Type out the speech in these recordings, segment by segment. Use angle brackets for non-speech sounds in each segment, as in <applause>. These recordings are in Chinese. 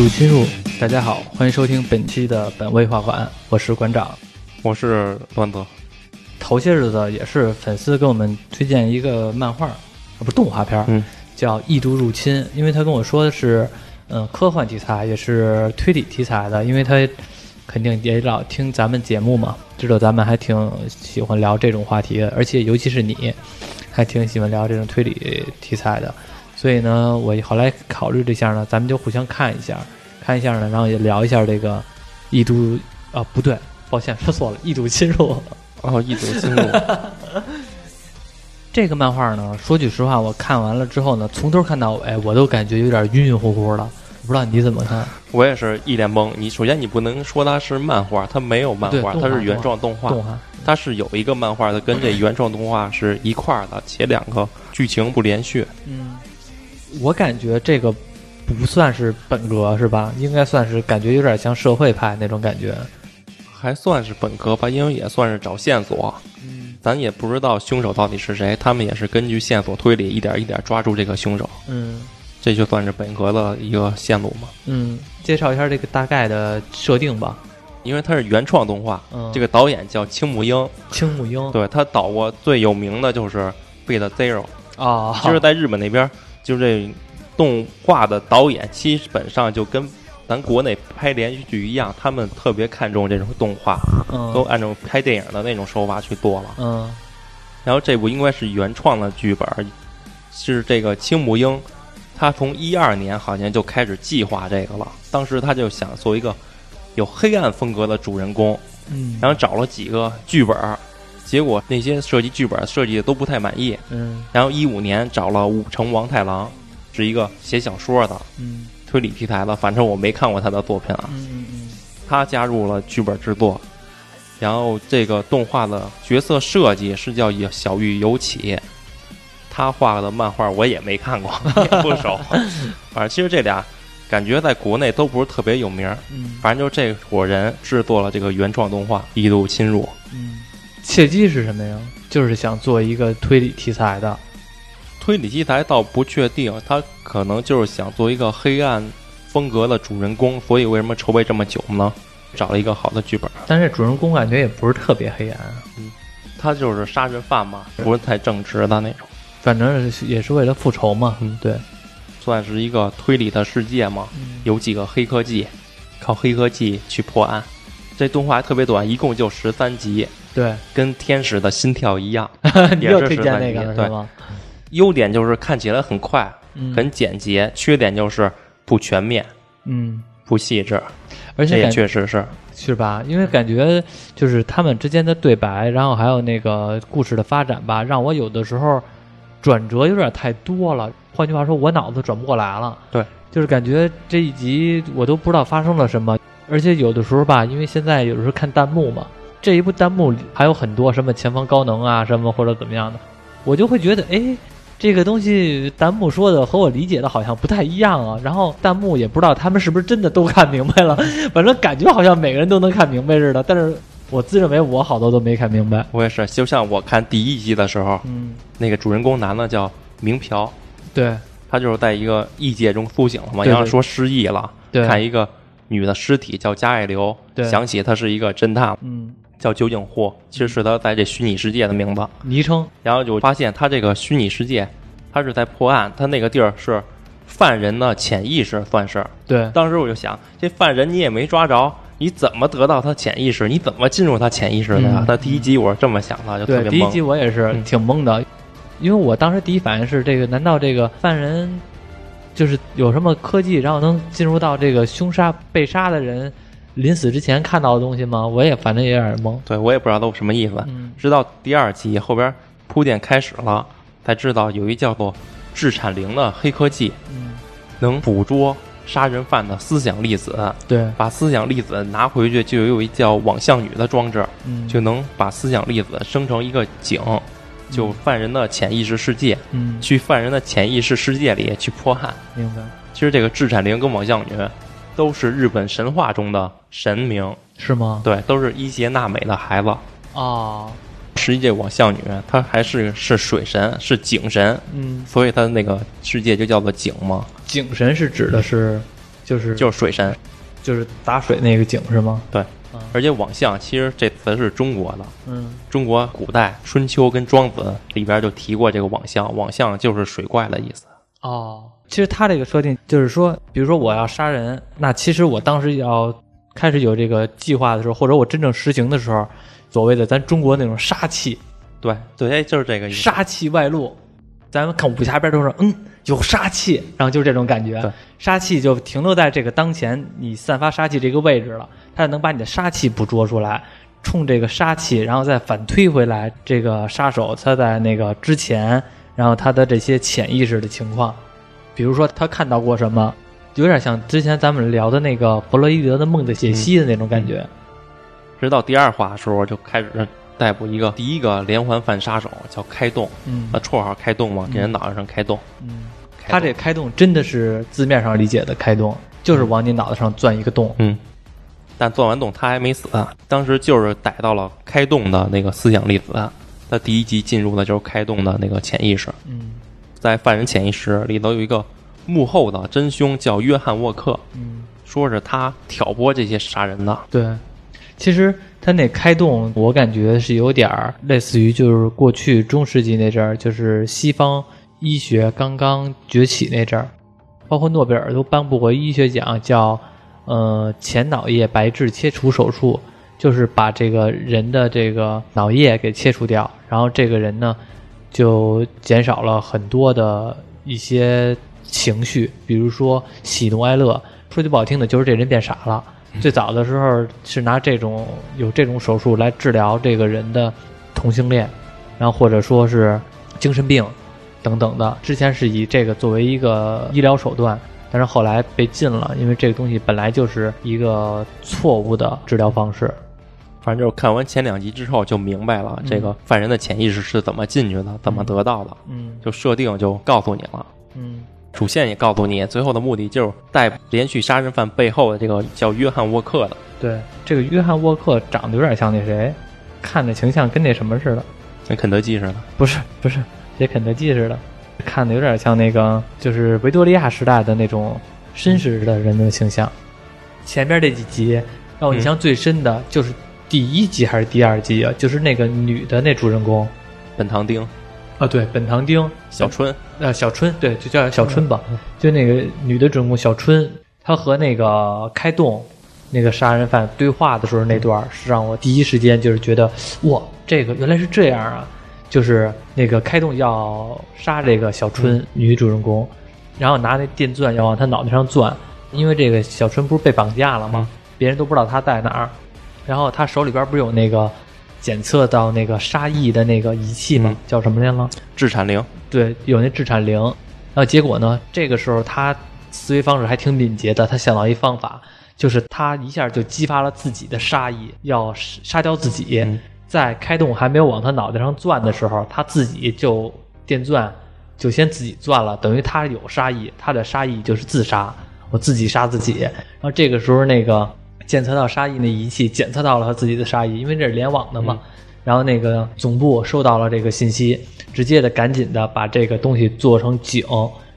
度侵入，大家好，欢迎收听本期的本位画馆，我是馆长。我是段子，头些日子也是粉丝给我们推荐一个漫画，啊不是动画片儿，嗯。叫《异度入侵》，因为他跟我说的是，嗯、科幻题材，也是推理题材的，因为他肯定也老听咱们节目嘛，知道咱们还挺喜欢聊这种话题的，而且尤其是你，还挺喜欢聊这种推理题材的，所以呢，我后来考虑了一下呢，咱们就互相看一下，看一下呢，然后也聊一下这个异度啊，不对，抱歉说错了，异度侵入。哦，一组进入，<laughs> 这个漫画呢，说句实话，我看完了之后呢，从头看到尾，我都感觉有点晕晕乎乎的。不知道你怎么看？我也是一脸懵。你首先你不能说它是漫画，它没有漫画，它是原创动画，动画它是有一个漫画的，跟这原创动画是一块儿的，且两个剧情不连续。嗯，我感觉这个不算是本格是吧？应该算是感觉有点像社会派那种感觉。还算是本格吧，因为也算是找线索，嗯咱也不知道凶手到底是谁，他们也是根据线索推理，一点一点抓住这个凶手，嗯这就算是本格的一个线路嘛。嗯，介绍一下这个大概的设定吧。因为它是原创动画，嗯，这个导演叫青木英，青木英对他导过最有名的就是《Beat Zero》。啊，就是，在日本那边，就这动画的导演基本上就跟咱国内拍连续剧一样，他们特别看重这种动画，都嗯按照拍电影的那种手法去做了。嗯然后这部应该是原创的剧本，是这个青木英，他从一二年好像就开始计划这个了。当时他就想做一个有黑暗风格的主人公，嗯，然后找了几个剧本，结果那些设计剧本设计的都不太满意。嗯然后一五年找了武城王太郎，是一个写小说的嗯推理题材的，反正我没看过他的作品啊。嗯嗯嗯他加入了剧本制作，然后这个动画的角色设计是叫小玉由起，他画的漫画我也没看过，<laughs> 也不熟。反正其实这俩感觉在国内都不是特别有名儿，嗯反正就这伙人制作了这个原创动画《异度侵入》。嗯，契机是什么呀？就是想做一个推理题材的。推理题材倒不确定，他可能就是想做一个黑暗风格的主人公，所以为什么筹备这么久呢？找了一个好的剧本，但是主人公感觉也不是特别黑暗，嗯他就是杀人犯嘛，不是太正直的那种，反正也是为了复仇嘛。嗯对，算是一个推理的世界嘛。有几个黑科技，靠黑科技去破案。这动画特别短，一共就十三集，对，跟《天使的心跳》一样。<laughs> 你也是又推荐那个了集是吗？优点就是看起来很快，嗯很简洁；缺点就是不全面、嗯，不细致。而且也确实是。是吧？因为感觉就是他们之间的对白，然后还有那个故事的发展吧，让我有的时候转折有点太多了。换句话说，我脑子转不过来了。对，就是感觉这一集我都不知道发生了什么，而且有的时候吧，因为现在有的时候看弹幕嘛，这一部弹幕里还有很多什么前方高能啊，什么或者怎么样的，我就会觉得，哎，这个东西弹幕说的和我理解的好像不太一样啊。然后弹幕也不知道他们是不是真的都看明白了，<laughs> 反正感觉好像每个人都能看明白似的。但是我自认为我好多都没看明白。我也是，就像我看第一集的时候，嗯，那个主人公男的叫明朴，对他就是在一个异界中苏醒了嘛，然后说失忆了，对，看一个女的尸体叫加爱流，对想起她是一个侦探，嗯，叫酒井户，其实是她在这虚拟世界的名字。昵称然后就发现她这个虚拟世界，她是在破案，她那个地儿是犯人的潜意识，算是。对当时我就想，这犯人你也没抓着，你怎么得到他潜意识？你怎么进入他潜意识的呀？嗯他第一集我是这么想的，就特，别懵。第一集我也是嗯挺懵的，因为我当时第一反应是这个，难道这个犯人就是有什么科技，然后能进入到这个凶杀被杀的人临死之前看到的东西吗？我也反正也有点懵。对我也不知道都什么意思。嗯直到第二集后边铺垫开始了，才知道有一叫做制产灵的黑科技，嗯，能捕捉杀人犯的思想粒子，对，把思想粒子拿回去，就有一叫网像女的装置，嗯，就能把思想粒子生成一个井，就犯人的潜意识世界，嗯，去犯人的潜意识世界里去迫害。明白其实这个智产灵跟网相女都是日本神话中的神明，是吗？对，都是伊邪那美的孩子。哦，实际这网相女她还是是水神，是井神，嗯，所以她那个世界就叫做井嘛。井神是指的是就是就是水神。就是打水那个井是吗？对啊，而且网相其实这词是中国的，嗯中国古代春秋跟庄子里边就提过这个网相，网相就是水怪的意思。哦，其实他这个设定就是说，比如说我要杀人，那其实我当时要开始有这个计划的时候，或者我真正实行的时候，所谓的咱中国那种杀气，对对，哎，就是这个意思。杀气外露。咱们看武侠片都是，嗯，有杀气，然后就是这种感觉。对，杀气就停留在这个当前你散发杀气这个位置了，它能把你的杀气捕捉出来，冲这个杀气，然后再反推回来，这个杀手他在那个之前，然后他的这些潜意识的情况，比如说他看到过什么，有点像之前咱们聊的那个弗洛伊德的梦的解析的那种感觉。直到第二话的时候，就开始逮捕一个第一个连环犯杀手，叫开动，嗯那绰号开动嘛，给人脑袋上开洞。嗯，他这开动真的是字面上理解的开动，就是往你脑袋上钻一个洞。嗯，但钻完洞他还没死，当时就是逮到了开动的那个思想粒子。他第一集进入的就是开动的那个潜意识，嗯在犯人潜意识里头有一个幕后的真凶叫约翰沃克，嗯。说是他挑拨这些杀人的。对，其实他那开动，我感觉是有点儿类似于就是过去中世纪那阵儿，就是西方医学刚刚崛起那阵儿，包括诺贝尔都颁布过医学奖，叫呃前脑叶白质切除手术，就是把这个人的这个脑叶给切除掉，然后这个人呢就减少了很多的一些情绪，比如说喜怒哀乐。说句不好听的，就是这人变傻了。最早的时候是拿这种有这种手术来治疗这个人的同性恋，然后或者说是精神病等等的。之前是以这个作为一个医疗手段，但是后来被禁了，因为这个东西本来就是一个错误的治疗方式。反正就是看完前两集之后就明白了，这个犯人的潜意识是怎么进去的，怎么得到的，嗯就设定就告诉你了。嗯主线也告诉你，最后的目的就是逮捕连续杀人犯背后的这个叫约翰沃克的。对，这个约翰沃克长得有点像那谁，看着形象跟那什么似的。跟肯德基似的，不是不是，写肯德基似的，看的有点像那个就是维多利亚时代的那种绅士的人的形象。前面这几集让我印象最深的就是第一集还是第二集啊？就是那个女的那主人公本堂丁、啊，对，本堂丁小春，呃小春，对，就叫小春吧，就那个女的主人公小春，她和那个开动那个杀人犯对话的时候那段，是让我第一时间就是觉得哇，这个原来是这样啊！就是那个开动要杀这个小春、女主人公，然后拿那电钻要往她脑袋上钻，因为这个小春不是被绑架了吗？别人都不知道她在哪儿，然后她手里边不是有那个检测到那个杀意的那个仪器吗？嗯叫什么来了？制产灵，对，有那制产灵。然后结果呢，这个时候他思维方式还挺敏捷的，他想到一方法，就是他一下就激发了自己的杀意，要杀掉自己。嗯在开动还没有往他脑袋上钻的时候，他自己就电钻就先自己钻了，等于他有杀意，他的杀意就是自杀，我自己杀自己。然后这个时候那个检测到杀意那仪器检测到了他自己的杀意，因为这是联网的嘛。然后那个总部收到了这个信息，直接的赶紧的把这个东西做成井，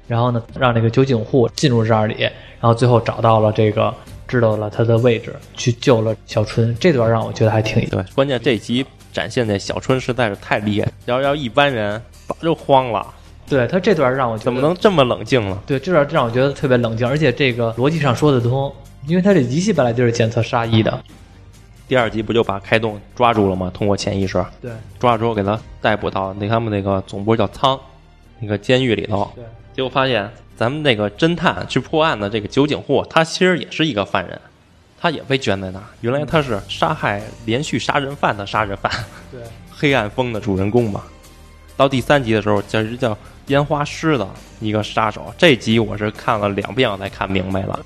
然后呢让那个酒井户进入这里，然后最后找到了这个，知道了他的位置，去救了小春。这段让我觉得还挺对，关键这集展现的小春实在是太厉害，要要一般人早就慌了，对他这段让我觉得怎么能这么冷静呢？对这段让我觉得特别冷静，而且这个逻辑上说得通，因为他这仪器本来就是检测杀意的。第二集不就把开动抓住了吗？通过潜意识对抓住之后，给他逮捕到那他们那个总部叫仓那个监狱里头，对，结果发现咱们那个侦探去破案的这个酒井户，他其实也是一个犯人，他也被圈在那儿。原来他是杀害连续杀人犯的杀人犯，对黑暗风的主人公嘛。到第三集的时候，叫是叫烟花师的一个杀手。这集我是看了两遍我才看明白了。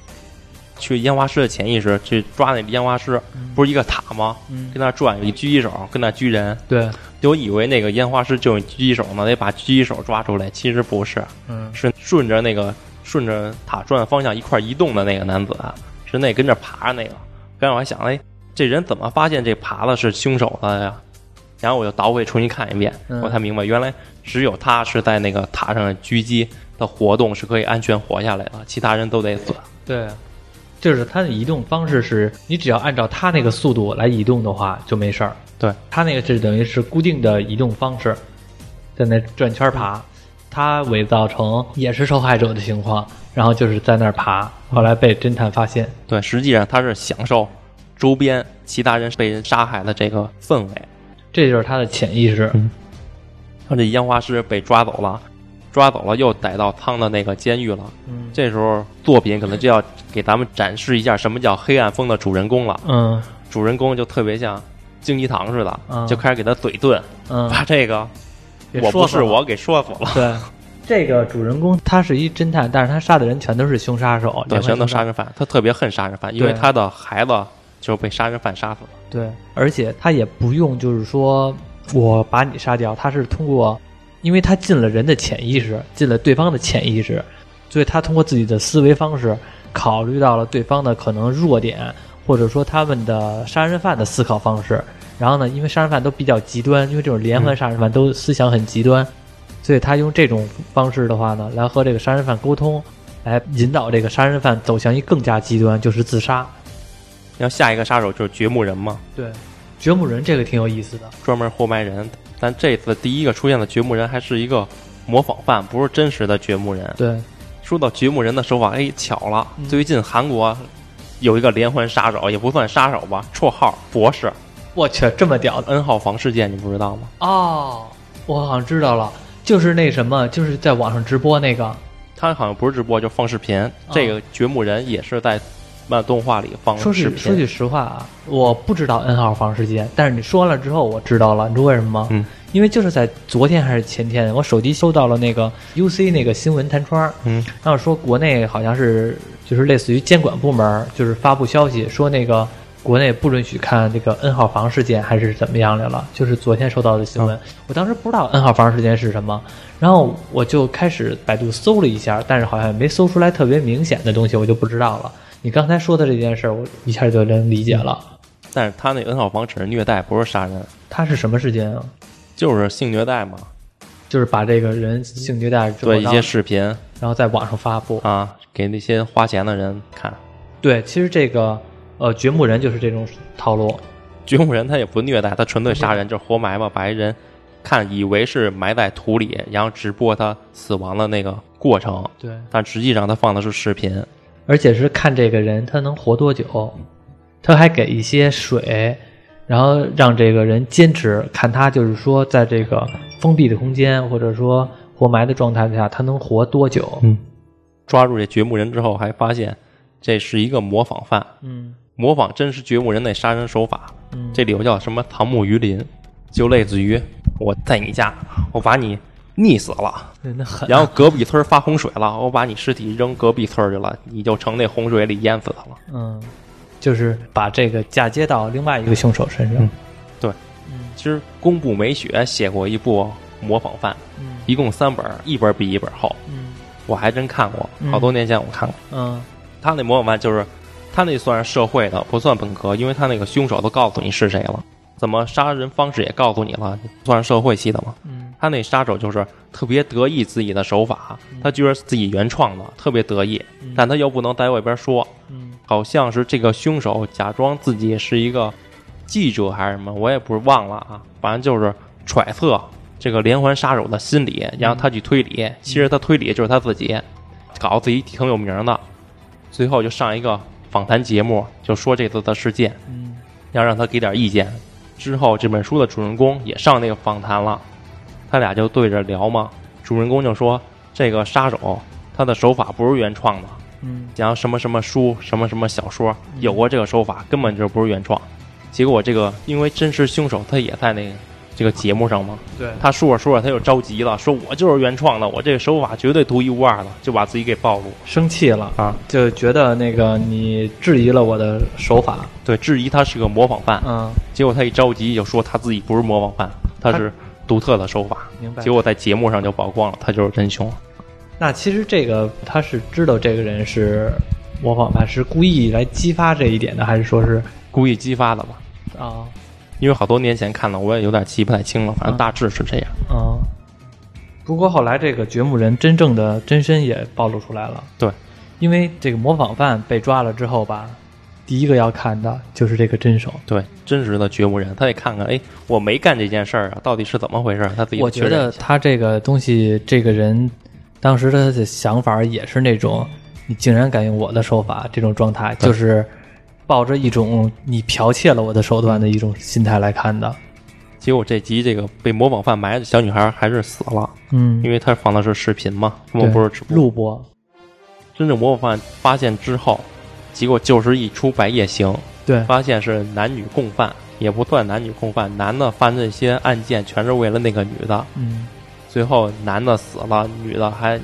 去烟花师的潜意识去抓那烟花师，不是一个塔吗？嗯跟那转有一狙击手，跟那狙人。对，就以为那个烟花师就是狙击手呢，得把狙击手抓出来，其实不是，嗯是顺着那个顺着塔转方向一块移动的那个男子，啊是那跟着爬着那个。刚才我还想，哎，这人怎么发现这爬的是凶手的呀？然后我就倒回重新看一遍，嗯我才明白，原来只有他是在那个塔上狙击的活动是可以安全活下来的，其他人都得死。对，就是它的移动方式是，你只要按照它那个速度来移动的话就没事儿。对，它那个是等于是固定的移动方式，在那转圈爬，他伪造成也是受害者的情况，然后就是在那儿爬，后来被侦探发现。对，实际上他是享受周边其他人被人杀害的这个氛围。这就是他的潜意识。他这烟花师被抓走了，抓走了又逮到汤的那个监狱了。嗯这时候作品可能就要给咱们展示一下什么叫黑暗风的主人公了。嗯主人公就特别像京鸡堂似的，嗯就开始给他嘴遁，嗯，<laughs> 把这个我不是我给说死了。对，<laughs> 这个主人公他是一侦探，但是他杀的人全都是凶杀手，对，全都杀人犯，他特别恨杀人犯，因为他的孩子就是被杀人犯杀死了。对，而且他也不用就是说我把你杀掉，他是通过，因为他进了人的潜意识，进了对方的潜意识，所以他通过自己的思维方式，考虑到了对方的可能弱点，或者说他们的杀人犯的思考方式。然后呢，因为杀人犯都比较极端，因为这种连环杀人犯都思想很极端，所以他用这种方式的话呢，来和这个杀人犯沟通，来引导这个杀人犯走向一更加极端，就是自杀。然后下一个杀手就是掘墓人嘛，对，掘墓人这个挺有意思的。专门活埋人。但这次第一个出现的掘墓人还是一个模仿犯，不是真实的掘墓人。对，说到掘墓人的手法，哎，巧了，嗯最近韩国有一个连环杀手，也不算杀手吧，绰号博士我去，这么屌的 N 号房事件，你不知道吗？哦！我好像知道了，就是那什么，就是在网上直播那个。他好像不是直播，就放视频。这个掘墓人也是在漫动画里放说视频。句说句实话啊，我不知道 N 号房事件，但是你说完了之后，我知道了。你知道为什么吗？嗯，因为就是在昨天还是前天，我手机收到了那个 UC 那个新闻弹窗，嗯，然后说国内好像是就是类似于监管部门就是发布消息说那个国内不允许看这个 N 号房事件还是怎么样来了，就是昨天收到的新闻。我当时不知道 N 号房事件是什么，然后我就开始百度搜了一下，但是好像没搜出来特别明显的东西，我就不知道了。你刚才说的这件事儿，我一下就能理解了。但是他那 N 号房只是虐待，不是杀人，他是什么事件啊？就是性虐待嘛。就是把这个人性虐待之后，对一些视频然后在网上发布。啊，给那些花钱的人看。对，其实这个呃掘墓人就是这种套路。掘墓人他也不虐待，他纯粹杀人，就是活埋嘛，把一人看以为是埋在土里，然后直播他死亡的那个过程，对，但实际上他放的是视频。而且是看这个人他能活多久，他还给一些水，然后让这个人坚持，看他就是说在这个封闭的空间或者说活埋的状态下，他能活多久。嗯，抓住这掘墓人之后，还发现这是一个模仿犯，嗯模仿真实掘墓人那杀人手法。嗯，这里头叫什么唐木鱼林，就类似于我在你家，我把你溺死了，然后隔壁村发洪水了，我把你尸体扔隔壁村去了，你就成那洪水里淹死他了。嗯，就是把这个嫁接到另外一个凶手身上。嗯对，嗯。其实宫部美雪写过一部模仿犯，嗯。一共三本，一本比一本厚，嗯。我还真看过，嗯。好多年前我看过。嗯。他那模仿犯就是，他那算是社会的，不算本科，因为他那个凶手都告诉你是谁了，怎么杀人方式也告诉你了，算是社会系的嘛。嗯他那杀手就是特别得意自己的手法，他觉得自己原创的，特别得意，嗯。但他又不能在外边说，嗯。好像是这个凶手假装自己是一个记者还是什么，我也不是忘了啊，反正就是揣测这个连环杀手的心理，然后他去推理，其实他推理就是他自己，搞自己挺有名的，最后就上一个访谈节目，就说这次的事件，嗯。要让他给点意见。之后这本书的主人公也上那个访谈了，他俩就对着聊嘛。主人公就说这个杀手他的手法不是原创的，嗯讲什么什么书、什么什么小说有过这个手法，根本就不是原创。结果这个因为真实凶手他也在那个这个节目上嘛，对他说着说着他就着急了，说我就是原创的，我这个手法绝对独一无二的，就把自己给暴露生气了，啊。就觉得那个你质疑了我的手法。对，质疑他是个模仿犯，嗯，结果他一着急就说他自己不是模仿犯，他是独特的手法。明白结。果在节目上就曝光了，他就是真凶。那其实这个他是知道这个人是模仿犯，是故意来激发这一点的，还是说是故意激发的吧？啊因为好多年前看的，我也有点记不太清了，反正嗯大致是这样。啊？不过后来这个掘墓人真正的真身也暴露出来了。对因为这个模仿犯被抓了之后吧，第一个要看的就是这个真手。对，真实的掘墓人，他得看看，哎，我没干这件事儿啊，到底是怎么回事儿？他自己我觉得他这个东西，这个人当时他的想法也是那种，你竟然敢用我的手法，这种状态，就是抱着一种你剽窃了我的手段的一种心态来看的。结果这集这个被模仿犯埋的小女孩还是死了，嗯，因为他放的是视频嘛，根对本不是直播。录播，真正模仿犯发现之后，结果就是一出白夜行，对发现是男女共犯，也不算男女共犯，男的犯这些案件全是为了那个女的，嗯最后男的死了，女的还，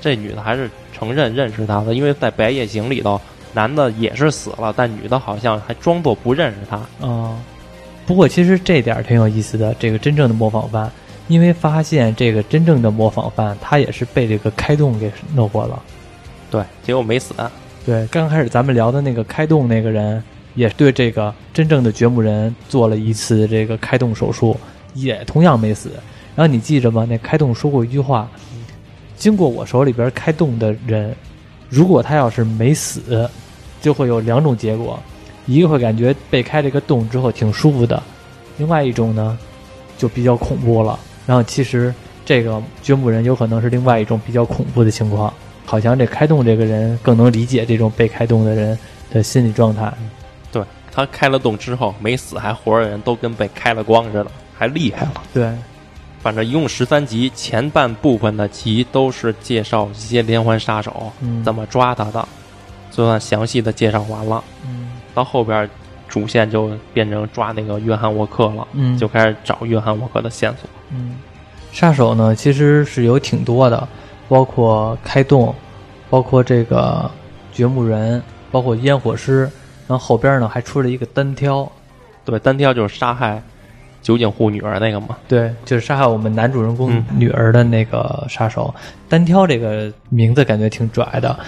这女的还是承认认识他的，因为在白夜行里头，男的也是死了，但女的好像还装作不认识他。哦，不过其实这点挺有意思的，这个真正的模仿犯，因为发现这个真正的模仿犯，他也是被这个开洞给弄过了。对，结果没死。对，刚开始咱们聊的那个开动那个人，也对这个真正的掘墓人做了一次这个开动手术，也同样没死。然后你记着吗？那开动说过一句话：经过我手里边开动的人，如果他要是没死，就会有两种结果，一个会感觉被开这个洞之后挺舒服的，另外一种呢，就比较恐怖了。然后其实这个掘墓人有可能是另外一种比较恐怖的情况。好像这开动这个人更能理解这种被开动的人的心理状态。对他开了洞之后没死还活着的人都跟被开了光似的，还厉害了。对，反正一共十三集，前半部分的集都是介绍一些连环杀手、嗯，怎么抓他的，就算详细的介绍完了。嗯到后边主线就变成抓那个约翰沃克了，嗯就开始找约翰沃克的线索。嗯，杀手呢其实是有挺多的，包括开洞，包括这个掘墓人，包括烟火师，然后后边呢还出了一个单挑，对，单挑就是杀害酒井户女儿那个嘛。对，就是杀害我们男主人公嗯女儿的那个杀手。单挑这个名字感觉挺拽的，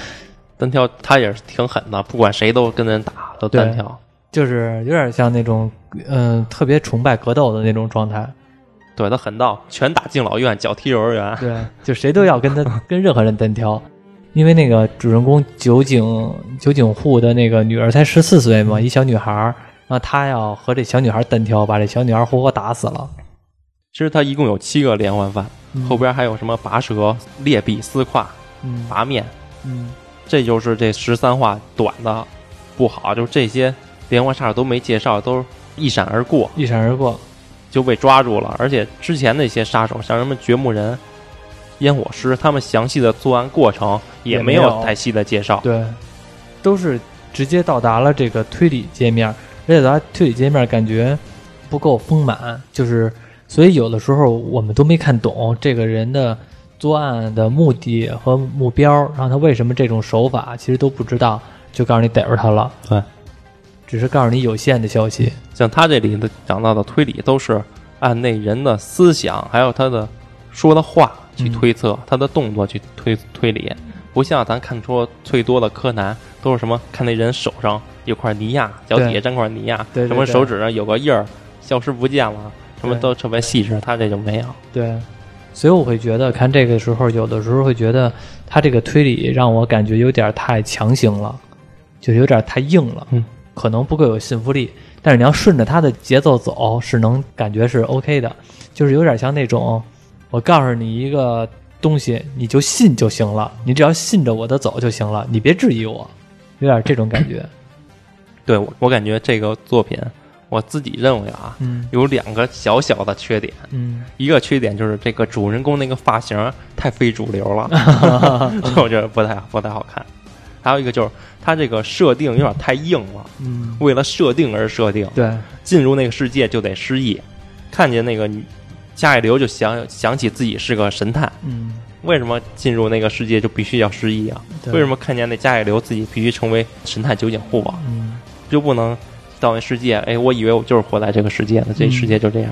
单挑他也是挺狠的，不管谁都跟人打，都单挑。就是有点像那种嗯、特别崇拜格斗的那种状态。对他狠到拳打敬老院，脚踢幼儿园。对，就谁都要跟他 <laughs> 跟任何人单挑，因为那个主人公酒井酒井户的那个女儿才十四岁嘛，一小女孩儿，然后他要和这小女孩单挑，把这小女孩活活打死了。其实他一共有七个连环犯，嗯后边还有什么拔舌、裂臂、撕胯、嗯拔面，嗯这就是这十三话短的不好，就是这些连环杀手都没介绍，都是一闪而过一闪而过。就被抓住了。而且之前那些杀手，像什么掘墓人、烟火师，他们详细的作案过程也没有有太细的介绍。对，都是直接到达了这个推理界面，而且咱推理界面感觉不够丰满，就是所以有的时候我们都没看懂这个人的作案的目的和目标，然后他为什么这种手法，其实都不知道，就告诉你逮着他了，对，只是告诉你有限的消息。像他这里的讲到的推理，都是按那人的思想，还有他的说的话去推测，他的动作去推推理，不像咱看出最多的柯南都是什么看那人手上有块泥呀，脚底下沾块泥呀，什么手指上有个印儿消失不见了，什么都特别细致，他这就没有。对，所以我会觉得看这个时候，有的时候会觉得他这个推理让我感觉有点太强行了，就有点太硬了，嗯，可能不够有信服力。但是你要顺着他的节奏走，是能感觉是 OK 的，就是有点像那种我告诉你一个东西，你就信就行了，你只要信着我的走就行了，你别质疑我，有点这种感觉。<coughs> 对我，我感觉这个作品，我自己认为啊，嗯有两个小小的缺点。嗯一个缺点就是这个主人公那个发型太非主流了，<laughs> 我觉得不太不太好看。还有一个就是他这个设定有点太硬了，嗯，为了设定而设定，对，进入那个世界就得失忆，看见那个女加一流就想想起自己是个神探，嗯，为什么进入那个世界就必须要失忆啊？为什？么看见那加一流自己必须成为神探酒井户啊？嗯。就不能到那世界？哎，我以为我就是活在这个世界的，这嗯。世界就这样。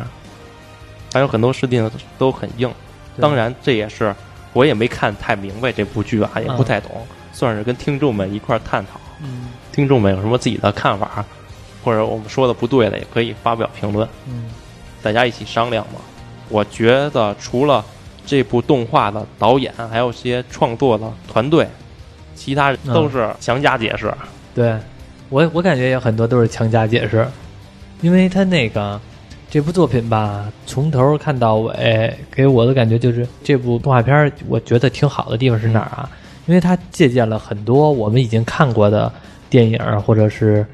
还有很多设定都很硬，当然这也是我也没看太明白这部剧啊，也不太懂，算是跟听众们一块儿探讨。嗯听众们有什么自己的看法，或者我们说的不对的，也可以发表评论，嗯大家一起商量嘛。我觉得除了这部动画的导演，还有些创作的团队，其他都是强加解释。对我我感觉有很多都是强加解释，因为他那个这部作品吧，从头看到尾，给我的感觉就是这部动画片儿，我觉得挺好的地方是哪儿啊？因为它借鉴了很多我们已经看过的电影儿或者是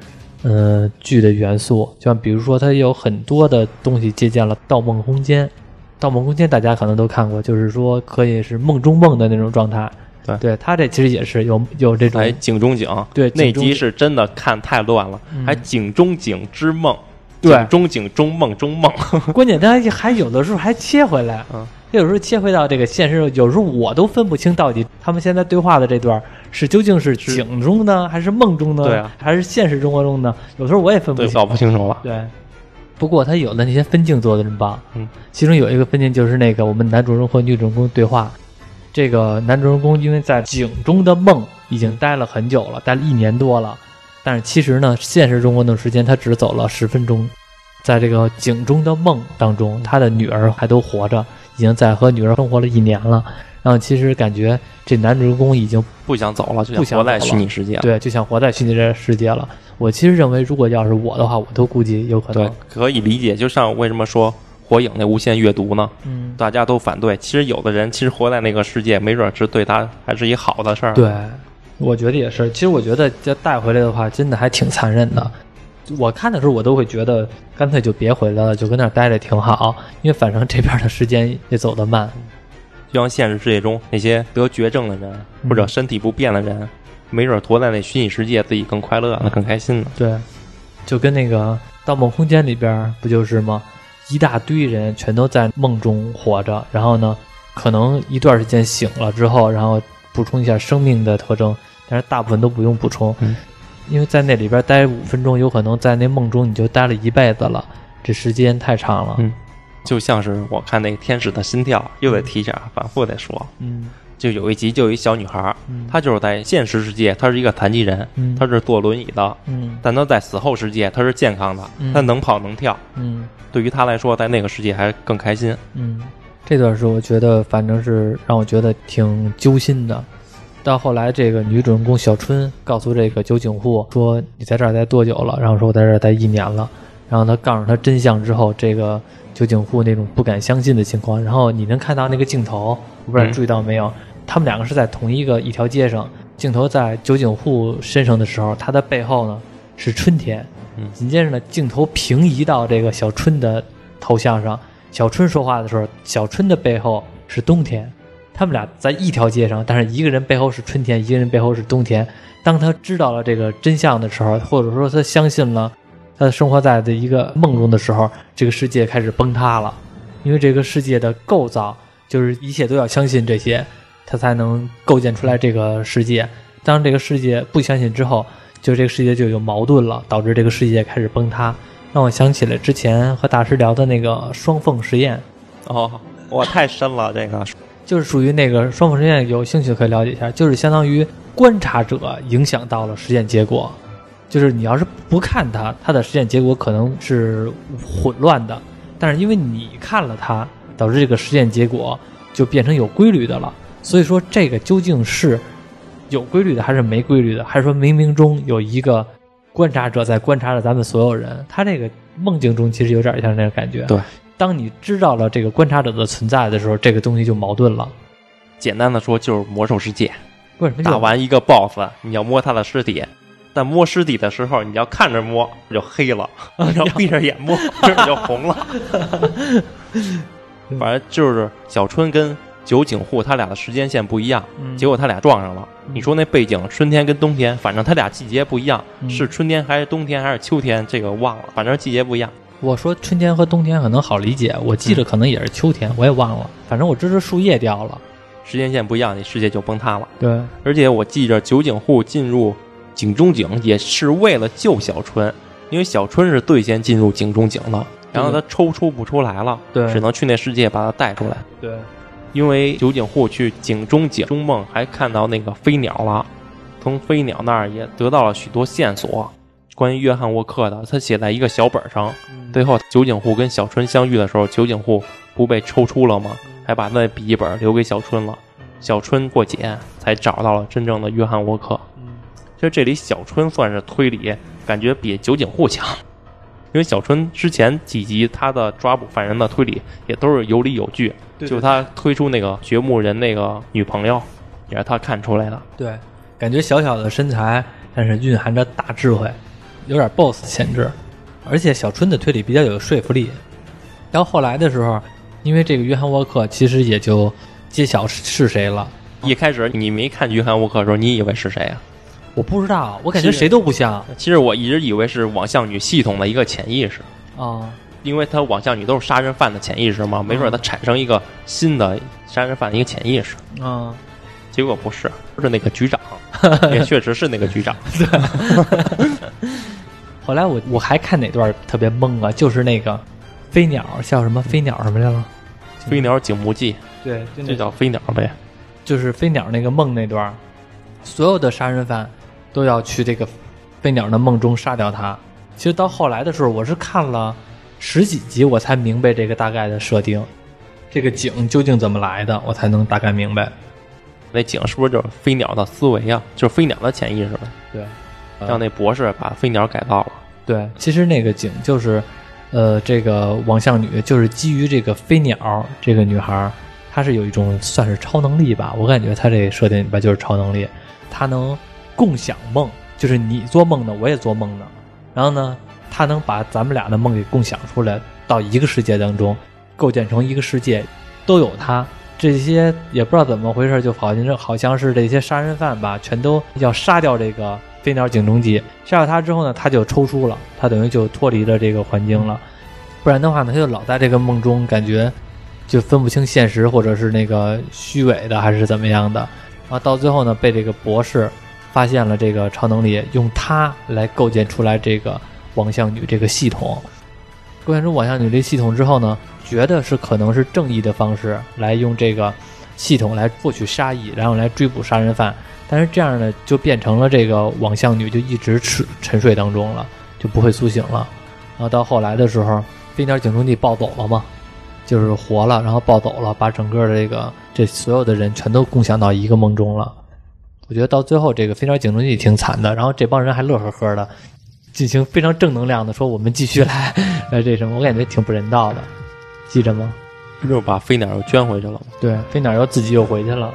呃剧的元素，就像比如说它有很多的东西借鉴了《盗梦空间》，《盗梦空间》大家可能都看过，就是说可以是梦中梦的那种状态。对。对，它这其实也是有有这种还井中井，对那集是真的看太乱了，嗯。还井中井之梦，对。井中井中梦中梦，<laughs> 关键它还有的时候还切回来，嗯，有时候切回到这个现实，有时候我都分不清到底他们现在对话的这段是究竟是是景中呢，还是梦中呢？对啊还是现实生活中呢？有时候我也分不，清。搞不清楚了。对，不过他有的那些分镜做的真棒，嗯，其中有一个分镜就是那个我们男主人公和女主人公对话，这个男主人公因为在井中的梦已经待了很久了，待了一年多了，但是其实呢，现实中国的时间他只走了十分钟，在这个井中的梦当中，他的女儿还都活着，已经在和女儿生活了一年了。然后其实感觉这男主人公已经不想走了，就不想活在虚拟世界了。对 <laughs> 就想活在虚拟这世界了。我其实认为，如果要是我的话，我都估计有可对能。，可以理解。就像为什么说火影那无限阅读呢？嗯，大家都反对。其实有的人其实活在那个世界，没准儿是对他还是一好的事儿。，对，我觉得也是。其实我觉得这带回来的话，真的还挺残忍的。我看的时候，我都会觉得干脆就别回来了，就跟那儿待着挺好，因为反正这边的时间也走得慢。就像现实世界中那些得绝症的人嗯或者身体不便的人，没准儿活在那虚拟世界，自己更快乐，那更开心呢。对，就跟那个《盗梦空间》里边不就是吗？一大堆人全都在梦中活着，然后呢，可能一段时间醒了之后，然后补充一下生命的特征，但是大部分都不用补充，嗯因为在那里边待五分钟，有可能在那梦中你就待了一辈子了，这时间太长了。嗯就像是我看那个《天使的心跳》，又得提一下，反复得说。嗯就有一集，就有一小女孩，嗯她就是在现实世界，她是一个残疾人，嗯她是坐轮椅的，嗯但她在死后世界，她是健康的，嗯她能跑能跳。嗯对于她来说，在那个世界还更开心。嗯，这段是我觉得反正是让我觉得挺揪心的。到后来，这个女主人公小春告诉这个酒井户说：“你在这儿待多久了？”然后说：“我在这儿待一年了。”然后他告诉他真相之后，这个酒井户那种不敢相信的情况。然后你能看到那个镜头，我不知道注意到没有？他们两个是在同一个一条街上，镜头在酒井户身上的时候，他的背后呢是春天。嗯紧接着呢，镜头平移到这个小春的头像上，小春说话的时候，小春的背后是冬天。他们俩在一条街上，但是一个人背后是春天，一个人背后是冬天。当他知道了这个真相的时候，或者说他相信了他生活在的一个梦中的时候，这个世界开始崩塌了。因为这个世界的构造就是一切都要相信这些，他才能构建出来这个世界。当这个世界不相信之后，就这个世界就有矛盾了，导致这个世界开始崩塌。让我想起了之前和大师聊的那个双缝实验，哦，哇，太深了，这个就是属于那个双缝实验，有兴趣可以了解一下，就是相当于观察者影响到了实验结果，就是你要是不看它，它的实验结果可能是混乱的，但是因为你看了它，导致这个实验结果就变成有规律的了。所以说，这个究竟是有规律的还是没规律的，还是说冥冥中有一个观察者在观察着咱们所有人？他这个梦境中其实有点像那个感觉。对，当你知道了这个观察者的存在的时候，这个东西就矛盾了。简单的说就是魔兽世界。为什么打完一个 BOSS，你要摸他的尸体，但摸尸体的时候，你要看着摸就黑了，<laughs> 你要闭着眼摸这 <laughs> 就红了。<laughs> 反正就是小春跟酒井户他俩的时间线不一样，嗯结果他俩撞上了。嗯你说那背景春天跟冬天，反正他俩季节不一样，嗯是春天还是冬天还是秋天，这个忘了，反正季节不一样。我说春天和冬天可能好理解，我记着可能也是秋天，我也忘了。反正我知道树叶掉了。时间线不一样，你世界就崩塌了。对，而且我记着酒井户进入井中井也是为了救小春，因为小春是最先进入井中井的，然后他抽出不出来了，对只能去那世界把他带出来。对，因为酒井户去井中井中梦还看到那个飞鸟了，从飞鸟那儿也得到了许多线索，关于约翰沃克的，他写在一个小本上。最后酒井户跟小春相遇的时候，酒井户不被抽出了吗？还把那笔记本留给小春了。小春过检，才找到了真正的约翰沃克。其实这里小春算是推理，感觉比酒井户强，因为小春之前几集他的抓捕犯人的推理也都是有理有据，对就他推出那个掘墓人那个女朋友，也是他看出来的。对，感觉小小的身材，但是蕴含着大智慧，有点 BOSS 潜质，而且小春的推理比较有说服力。到后来的时候，因为这个约翰沃克其实也就揭晓是是谁了。一开始你没看约翰沃克的时候，你以为是谁啊？我不知道，我感觉谁都不像其实我一直以为是网像女系统的一个潜意识，啊。因为他网像女都是杀人犯的潜意识嘛，没准他产生一个新的杀人犯的一个潜意识。啊，结果不是，是那个局长，<laughs> 也确实是那个局长。对 <laughs> 后来我我还看哪段特别懵啊，就是那个飞鸟叫什么飞鸟什么来了？飞鸟警目记，对，就这叫飞鸟呗。就是飞鸟那个梦那段，所有的杀人犯都要去这个飞鸟的梦中杀掉他。其实到后来的时候，我是看了十几集，我才明白这个大概的设定，这个井究竟怎么来的，我才能大概明白。那井是不是就是飞鸟的思维啊？就是飞鸟的潜意识呗？对，让那博士把飞鸟改造了。对，其实那个井就是，呃，这个王相女就是基于这个飞鸟这个女孩儿，她是有一种算是超能力吧，我感觉她这个设定里边就是超能力，她能共享梦，就是你做梦呢，我也做梦呢，然后呢，她能把咱们俩的梦给共享出来，到一个世界当中，构建成一个世界，都有她。这些也不知道怎么回事，就跑进这好像是这些杀人犯吧，全都要杀掉这个飞鸟警中机。杀掉他之后呢，他就抽出了，他等于就脱离了这个环境了。不然的话呢，他就老在这个梦中，感觉就分不清现实或者是那个虚伪的还是怎么样的。然后到最后呢，被这个博士发现了这个超能力，用它来构建出来这个网像女这个系统。构建出网像女这系统之后呢，觉得是可能是正义的方式来用这个系统来获取杀意，然后来追捕杀人犯。但是这样呢，就变成了这个网相女就一直沉沉睡当中了，就不会苏醒了。然后到后来的时候，飞鸟警中地暴走了嘛，就是活了，然后暴走了，把整个这个这所有的人全都共享到一个梦中了。我觉得到最后这个飞鸟警中地挺惨的，然后这帮人还乐呵呵的，进行非常正能量的说我们继续来来这什么，我感觉挺不人道的，记着吗？不就是把飞鸟又捐回去了吗？对，飞鸟又自己又回去了。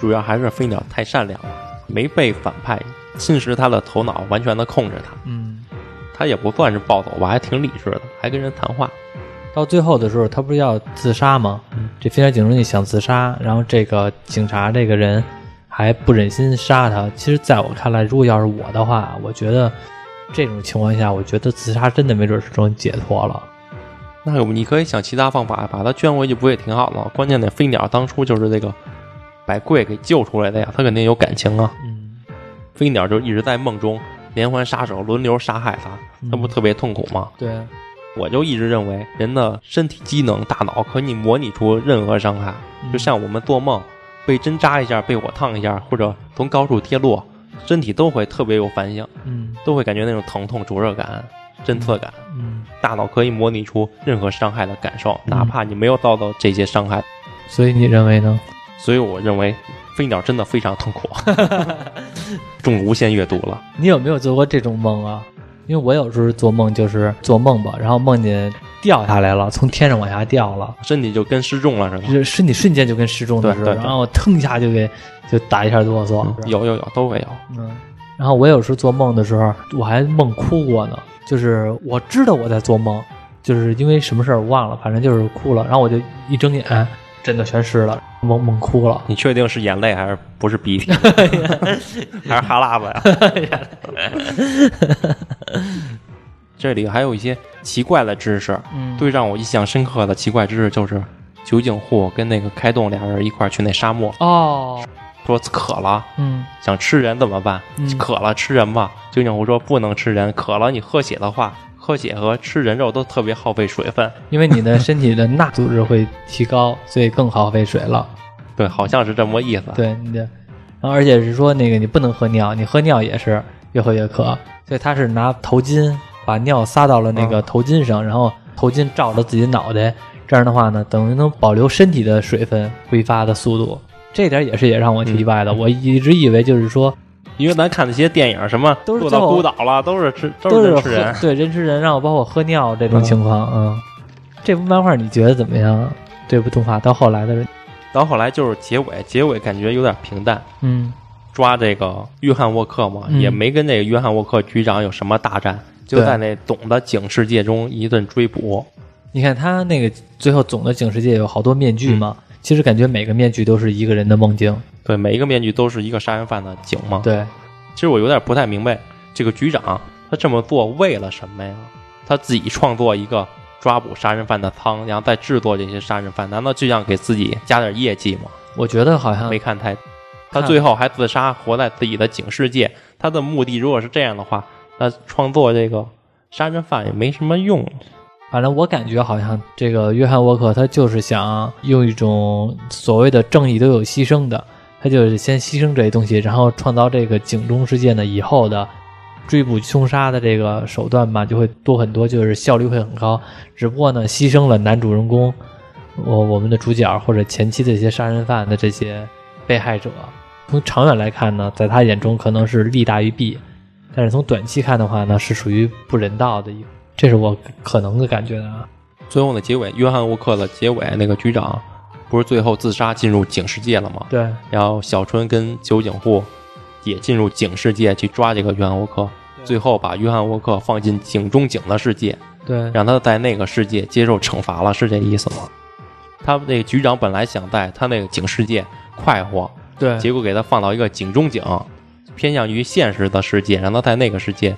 主要还是飞鸟太善良了，没被反派侵蚀他的头脑，完全的控制他。嗯，他也不算是暴走吧，还挺理智的，还跟人谈话。到最后的时候，他不是要自杀吗？这飞鸟警钟地想自杀，然后这个警察这个人还不忍心杀他。其实，在我看来，如果要是我的话，我觉得这种情况下，我觉得自杀真的没准是种解脱了。那你可以想其他方法，把他圈回去，不也挺好的吗？关键那飞鸟当初就是这个百贵给救出来的呀，他肯定有感情啊。嗯，飞鸟就一直在梦中连环杀手轮流杀害他，那不特别痛苦吗？对，我就一直认为，人的身体机能、大脑可以模拟出任何伤害，就像我们做梦被针扎一下、被火烫一下，或者从高处跌落，身体都会特别有反应，嗯都会感觉那种疼痛、灼热感、侦测感。嗯，大脑可以模拟出任何伤害的感受，哪怕你没有遭到这些伤害。所以你认为呢？所以我认为飞鸟真的非常痛苦，<laughs> 中无限阅读了。你有没有做过这种梦啊？因为我有时候做梦就是做梦吧，然后梦见掉下来了，从天上往下掉了，身体就跟失重了似的。就是身体瞬间就跟失重了似的，然后我腾一下就给就打一下哆嗦。嗯有有有，都会有。嗯，然后我有时做梦的时候，我还梦哭过呢。就是我知道我在做梦，就是因为什么事儿我忘了，反正就是哭了。然后我就一睁眼，真的全湿了，梦梦哭了。你确定是眼泪还是不是鼻涕，<laughs> 还是哈喇子呀？<laughs> 这里还有一些奇怪的知识，嗯，最让我印象深刻的奇怪知识就是酒井户跟那个开动俩人一块儿去那沙漠，哦，说渴了嗯想吃人怎么办？嗯渴了吃人吧。酒井户说不能吃人，渴了你喝血的话，喝血和吃人肉都特别耗费水分。因为你的身体的钠组织会提高，<laughs> 所以更耗费水了。对，好像是这么意思。对，你的，然后而且是说那个你不能喝尿，你喝尿也是越喝越渴，所以他是拿头巾把尿撒到了那个头巾上，然后头巾罩着自己脑袋，这样的话呢，等于能保留身体的水分挥发的速度。这点也是也让我挺意外的。嗯我一直以为就是说因为咱看那些电影，什么都是到孤岛了，都是吃都是人吃人。对人吃人，然后包括喝尿这种嗯情况，嗯，这部漫画你觉得怎么样？这部动画到后来的，到后来就是结尾，结尾感觉有点平淡。嗯抓这个约翰沃克嘛，嗯也没跟那个约翰沃克局长有什么大战，就在那总的警世界中一顿追捕。你看他那个最后总的警世界有好多面具嘛，嗯其实感觉每个面具都是一个人的梦境。对，每一个面具都是一个杀人犯的景嘛。对，其实我有点不太明白，这个局长他这么做为了什么呀？他自己创作一个抓捕杀人犯的仓，然后再制作这些杀人犯，难道就想给自己加点业绩吗？我觉得好像没看太。他最后还自杀，活在自己的警世界。他的目的如果是这样的话，那创作这个杀人犯也没什么用。反正我感觉好像这个约翰沃克他就是想用一种所谓的正义都有牺牲的，他就是先牺牲这些东西，然后创造这个警钟事件呢以后的追捕凶杀的这个手段吧，就会多很多，就是效率会很高。只不过呢，牺牲了男主人公，我我们的主角或者前期的一些杀人犯的这些被害者，从长远来看呢，在他眼中可能是利大于弊，但是从短期看的话呢，是属于不人道的一，这是我可能的感觉啊。最后的结尾，约翰沃克的结尾，那个局长不是最后自杀进入警世界了吗？对，然后小春跟酒井户也进入警世界去抓这个约翰沃克，最后把约翰沃克放进警中警的世界，对，让他在那个世界接受惩罚了，是这意思吗？他那个局长本来想在他那个警世界快活，对，结果给他放到一个警中警，偏向于现实的世界，让他在那个世界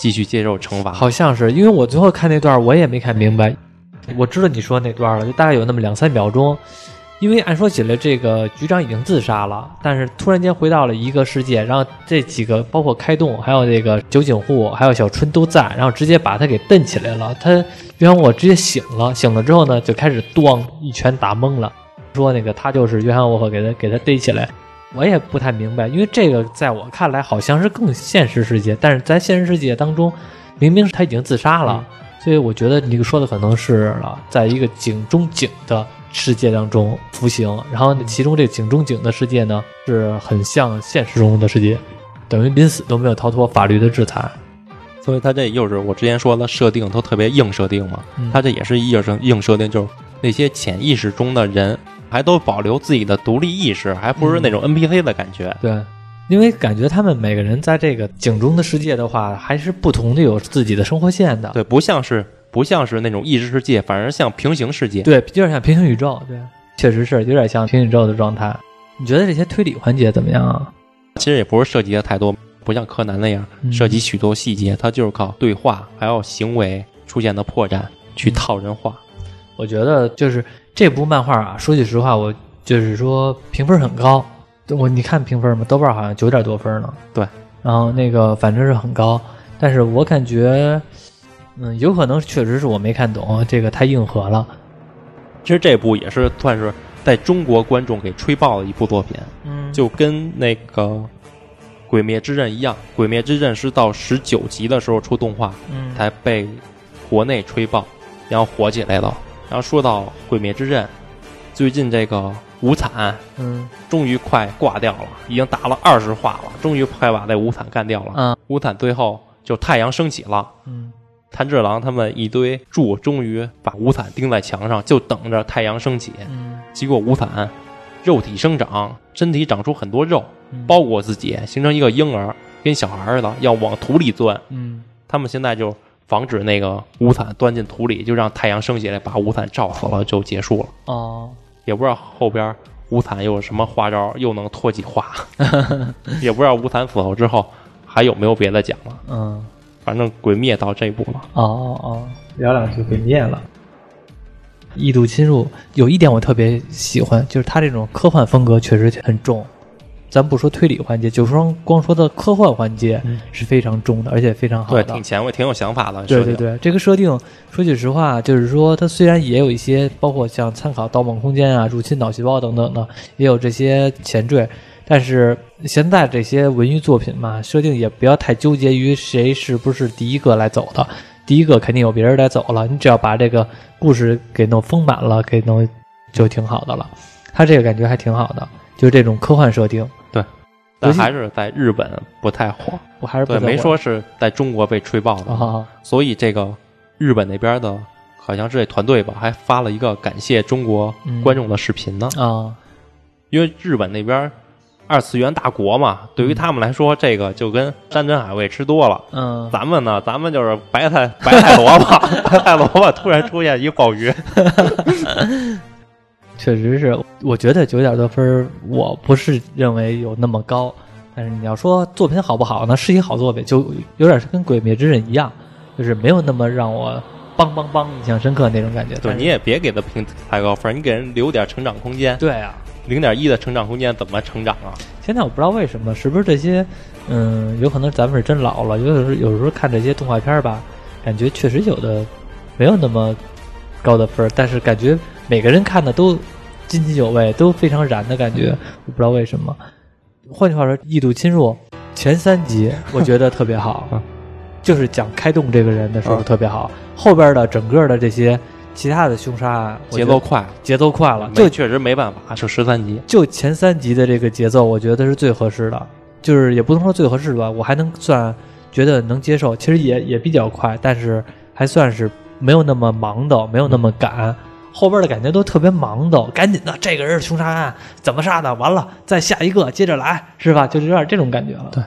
继续接受惩罚。好像是，因为我最后看那段我也没看明白，我知道你说那段了，就大概有那么两三秒钟。因为按说起来，这个局长已经自杀了，但是突然间回到了一个世界，然后这几个包括开动，还有这个酒井户，还有小春都在，然后直接把他给蹬起来了。他约翰沃直接醒了，醒了之后呢，就开始咣一拳打懵了，说那个他就是约翰沃克给他给他逮起来。我也不太明白，因为这个在我看来好像是更现实世界，但是在现实世界当中，明明是他已经自杀了，所以我觉得你说的可能是了，在一个井中井的世界当中服刑，然后其中这井中井的世界呢是很像现实中的世界，等于临死都没有逃脱法律的制裁。所以他这又是我之前说的设定都特别硬设定嘛，嗯他这也是硬设硬设定，就是那些潜意识中的人还都保留自己的独立意识，还不是那种 NPC 的感觉。对，因为感觉他们每个人在这个井中的世界的话，还是不同的有自己的生活线的。对，不像是不像是那种意识世界，反而像平行世界。对，有点像平行宇宙。对，确实是有点像平行宇宙的状态。你觉得这些推理环节怎么样啊？其实也不是涉及的太多，不像柯南那样嗯涉及许多细节，它就是靠对话还有行为出现的破绽去套人话。我觉得就是这部漫画啊，说句实话，我就是说评分很高。我你看评分吗？豆瓣好像九点多分呢。对，然后那个反正是很高，但是我感觉，嗯，有可能确实是我没看懂，这个太硬核了。其实这部也是算是在中国观众给吹爆的一部作品，嗯就跟那个《鬼灭之刃》一样，《鬼灭之刃》是到十九集的时候出动画，嗯才被国内吹爆，然后火起来了。然后说到《鬼灭之刃》，最近这个无惨嗯终于快挂掉了，已经打了二十话了，终于快把这无惨干掉了。嗯无惨最后就太阳升起了，嗯炭治郎他们一堆柱终于把无惨钉在墙上，就等着太阳升起。嗯结果无惨肉体生长，身体长出很多肉，嗯包裹自己，形成一个婴儿，跟小孩似的，要往土里钻。嗯他们现在就防止那个无惨钻进土里，就让太阳升起来，把无惨照死了，就结束了。哦也不知道后边无惨又有什么花招，又能托几话，<laughs> 也不知道无惨死后之后还有没有别的讲了。嗯反正鬼灭到这一步了，哦哦哦，聊两句鬼灭了。异度侵入有一点我特别喜欢，就是它这种科幻风格确实很重。咱不说推理环节，就说光说的科幻环节嗯是非常重的，而且非常好的对，挺前卫，挺有想法的。对对对，这个设定说句实话，就是说它虽然也有一些，包括像参考《盗梦空间》啊、《入侵脑细胞》等等的，也有这些前缀，但是现在这些文娱作品嘛，设定也不要太纠结于谁是不是第一个来走的，第一个肯定有别人来走了，你只要把这个故事给弄丰满了，给弄就挺好的了。他这个感觉还挺好的，就是这种科幻设定。对但还是在日本不太火。我还是不太会没说是在中国被吹爆的，啊，所以这个日本那边的好像是这团队吧，还发了一个感谢中国嗯观众的视频呢。啊，因为日本那边二次元大国嘛，对于他们来说，这个就跟山珍海味吃多了。嗯，咱们呢，咱们就是白菜白菜萝卜，<laughs> 白菜萝卜突然出现一鲍鱼，<laughs> 确实是，我觉得九点多分儿，我不是认为有那么高。但是你要说作品好不好呢，是一好作品，就有点是跟《鬼灭之刃》一样，就是没有那么让我梆梆梆印象深刻那种感觉。对，你也别给他评太高分，你给人留点成长空间。对啊，零点一的成长空间怎么成长啊？现在我不知道为什么，是不是这些，嗯，有可能咱们是真老了，有的时候有时候看这些动画片吧，感觉确实有的没有那么高的分儿，但是感觉每个人看的都津津有味，都非常燃的感觉，我不知道为什么。换句话说，《异度侵入》前三集 <laughs> 我觉得特别好。嗯，就是讲开动这个人的时候嗯。特别好，后边的整个的这些其他的凶杀案，节奏快，节奏快了，就就确实没办法，就十三集。就前三集的这个节奏，我觉得是最合适的，就是也不能说最合适吧，我还能算觉得能接受。其实也也比较快，但是还算是没有那么忙的，没有那么赶。后边的感觉都特别忙的，赶紧的，这个人是凶杀案，怎么杀的？完了，再下一个，接着来，是吧？就是有点这种感觉了。对，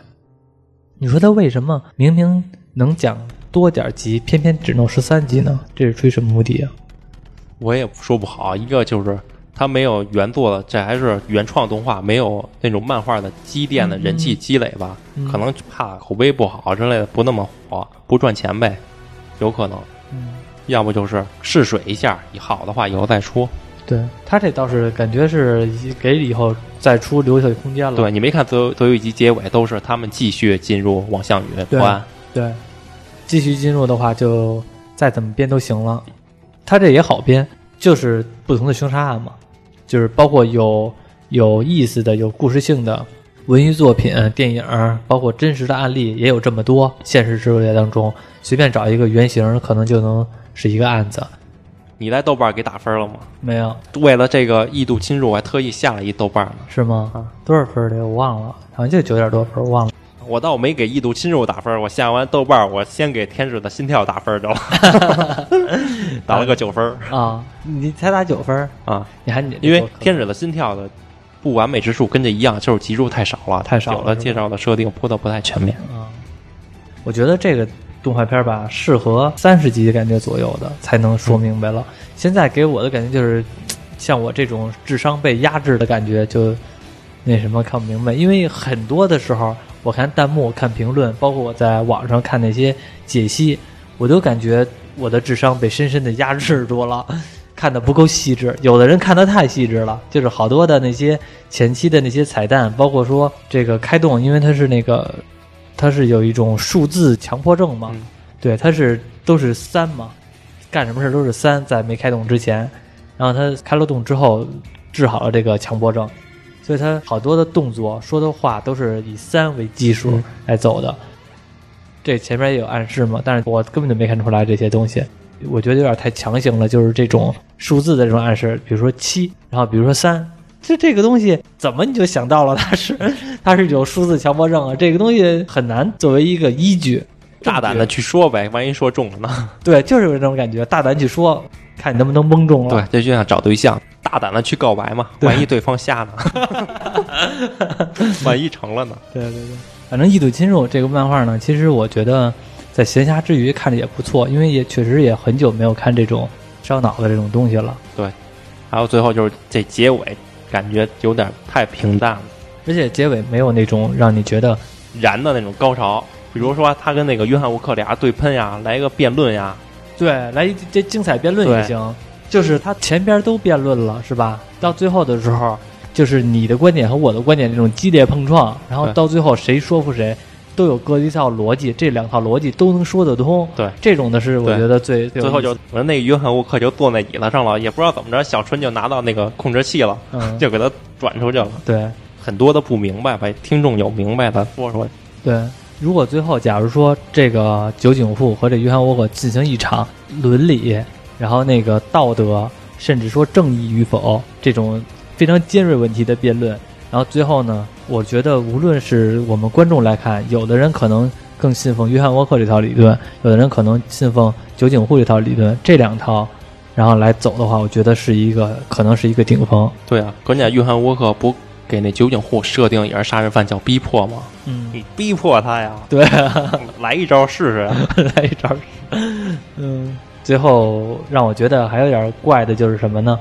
你说他为什么明明能讲多点集，偏偏只弄十三集呢？这是出于什么目的啊？我也说不好，一个就是他没有原作的，这还是原创动画，没有那种漫画的积淀的人气积累吧，嗯可能怕口碑不好之类的，不那么火，不赚钱呗，有可能。嗯。要不就是试水一下，好的话以后再出。对他这倒是感觉是给以后再出留下空间了。对你没看最后最后一集结尾，都是他们继续进入王项羽对破案。对，继续进入的话，就再怎么编都行了。他这也好编，就是不同的凶杀案嘛，就是包括有有意思的、有故事性的文艺作品、电影，包括真实的案例也有这么多。现实世界当中，随便找一个原型，可能就能是一个案子。你在豆瓣给打分了吗？没有为了这个异度侵入，我还特意下了一豆瓣呢。是吗？啊多少分儿的？我忘了，好像就九点多分儿，我忘了。我倒没给异度侵入打分，我下完豆瓣，我先给天使的心跳打分去了，<laughs> 打了个九分啊，你才打九分儿，啊。你还你因为天使的心跳的不完美之处跟这一样，就是集数太少了，太少了有的介绍的设定铺的不太全面。啊，我觉得这个动画片吧，适合三十集感觉左右的才能说明白了。现在给我的感觉就是，像我这种智商被压制的感觉，就那什么看不明白。因为很多的时候，我看弹幕、看评论，包括我在网上看那些解析，我都感觉我的智商被深深的压制住了。<laughs> 看的不够细致，有的人看的太细致了，就是好多的那些前期的那些彩蛋，包括说这个开动，因为它是那个它是有一种数字强迫症嘛，嗯。对，他是都是三嘛，干什么事都是三，在没开动之前，然后他开了动之后治好了这个强迫症，所以他好多的动作说的话都是以三为基数嗯。来走的。这前面也有暗示嘛，但是我根本就没看出来这些东西，我觉得有点太强行了，就是这种数字的这种暗示，比如说七，然后比如说三，这这个东西怎么你就想到了它是它是有数字强迫症啊？这个东西很难作为一个依据，大胆的去说呗，万一说中了呢？对，就是有这种感觉，大胆去说，看你能不能蒙中了。对，这就像找对象，大胆的去告白嘛，万一对方瞎呢？<laughs> 万一成了呢？对对对，反正《异度侵入》这个漫画呢，其实我觉得在闲暇之余看着也不错，因为也确实也很久没有看这种烧脑的这种东西了。对还有最后就是这结尾，感觉有点太平淡了，而且结尾没有那种让你觉得燃的那种高潮。比如说他跟那个约翰沃克俩对喷呀，来一个辩论呀，对来一这精彩辩论也行，就是他前边都辩论了，是吧？到最后的时候，就是你的观点和我的观点这种激烈碰撞，然后到最后谁说服谁，都有各一套逻辑，这两套逻辑都能说得通。对这种的是我觉得最最后就我那个约翰沃克就坐那椅子上了，也不知道怎么着，小春就拿到那个控制器了，嗯 <laughs> 就给他转出去了。对很多的不明白吧，听众有明白的说说。对。如果最后假如说这个酒井户和这约翰沃克进行一场伦理，然后那个道德，甚至说正义与否这种非常尖锐问题的辩论，然后最后呢，我觉得无论是我们观众来看，有的人可能更信奉约翰沃克这套理论，有的人可能信奉酒井户这套理论，这两套，然后来走的话，我觉得是一个可能是一个顶峰。对啊，关键约翰沃克不给那酒井户设定也是杀人犯，叫逼迫吗？嗯，你逼迫他呀，<laughs> 对，啊 <laughs> 来一招试试。<laughs> 来一招。嗯，最后让我觉得还有点怪的就是什么呢？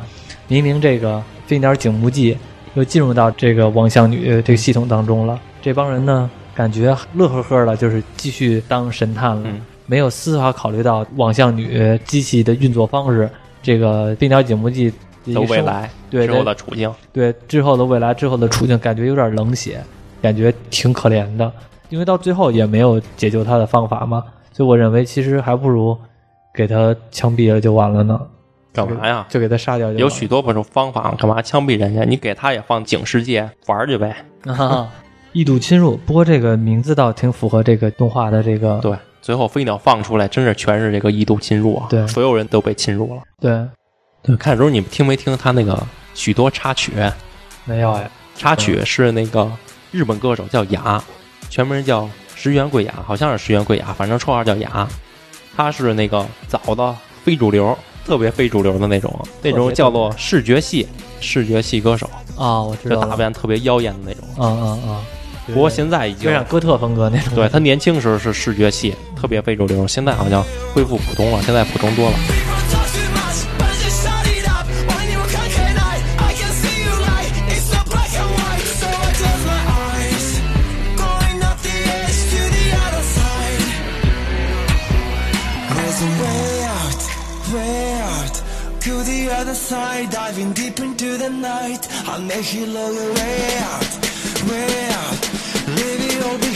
明明这个飞鸟警目记又进入到这个王相女这个系统当中了，这帮人呢感觉乐呵呵的，就是继续当神探了，嗯。没有丝毫考虑到网象女机器的运作方式，这个冰雕警目记的未来对之后的处境，对之后的未来之后的处境，感觉有点冷血，感觉挺可怜的，因为到最后也没有解救他的方法嘛，所以我认为其实还不如给他枪毙了就完了呢，干嘛呀？就给他杀掉有许多种方法，干嘛枪毙人家？你给他也放警世界玩儿去呗。<laughs> 啊，异度侵入。不过这个名字倒挺符合这个动画的这个对，最后飞鸟放出来，真是全是这个异度侵入啊！对所有人都被侵入了。对对，看的时候你们听没听他那个许多插曲？没有哎，插曲是那个日本歌手叫雅，全名叫石原贵雅，好像是石原贵雅，反正绰号叫雅。他是那个早的非主流，特别非主流的那种，那种叫做视觉系视觉系歌手，啊，我知就道就，打扮特别妖艳的那种。嗯嗯嗯！不过现在已经有点哥特风格那种，对他年轻时候是视觉系，特别非主流，现在好像恢复普通了，现在普通多了。Diving deep into the night, I'll make you look way out, way out. Leave it all behind.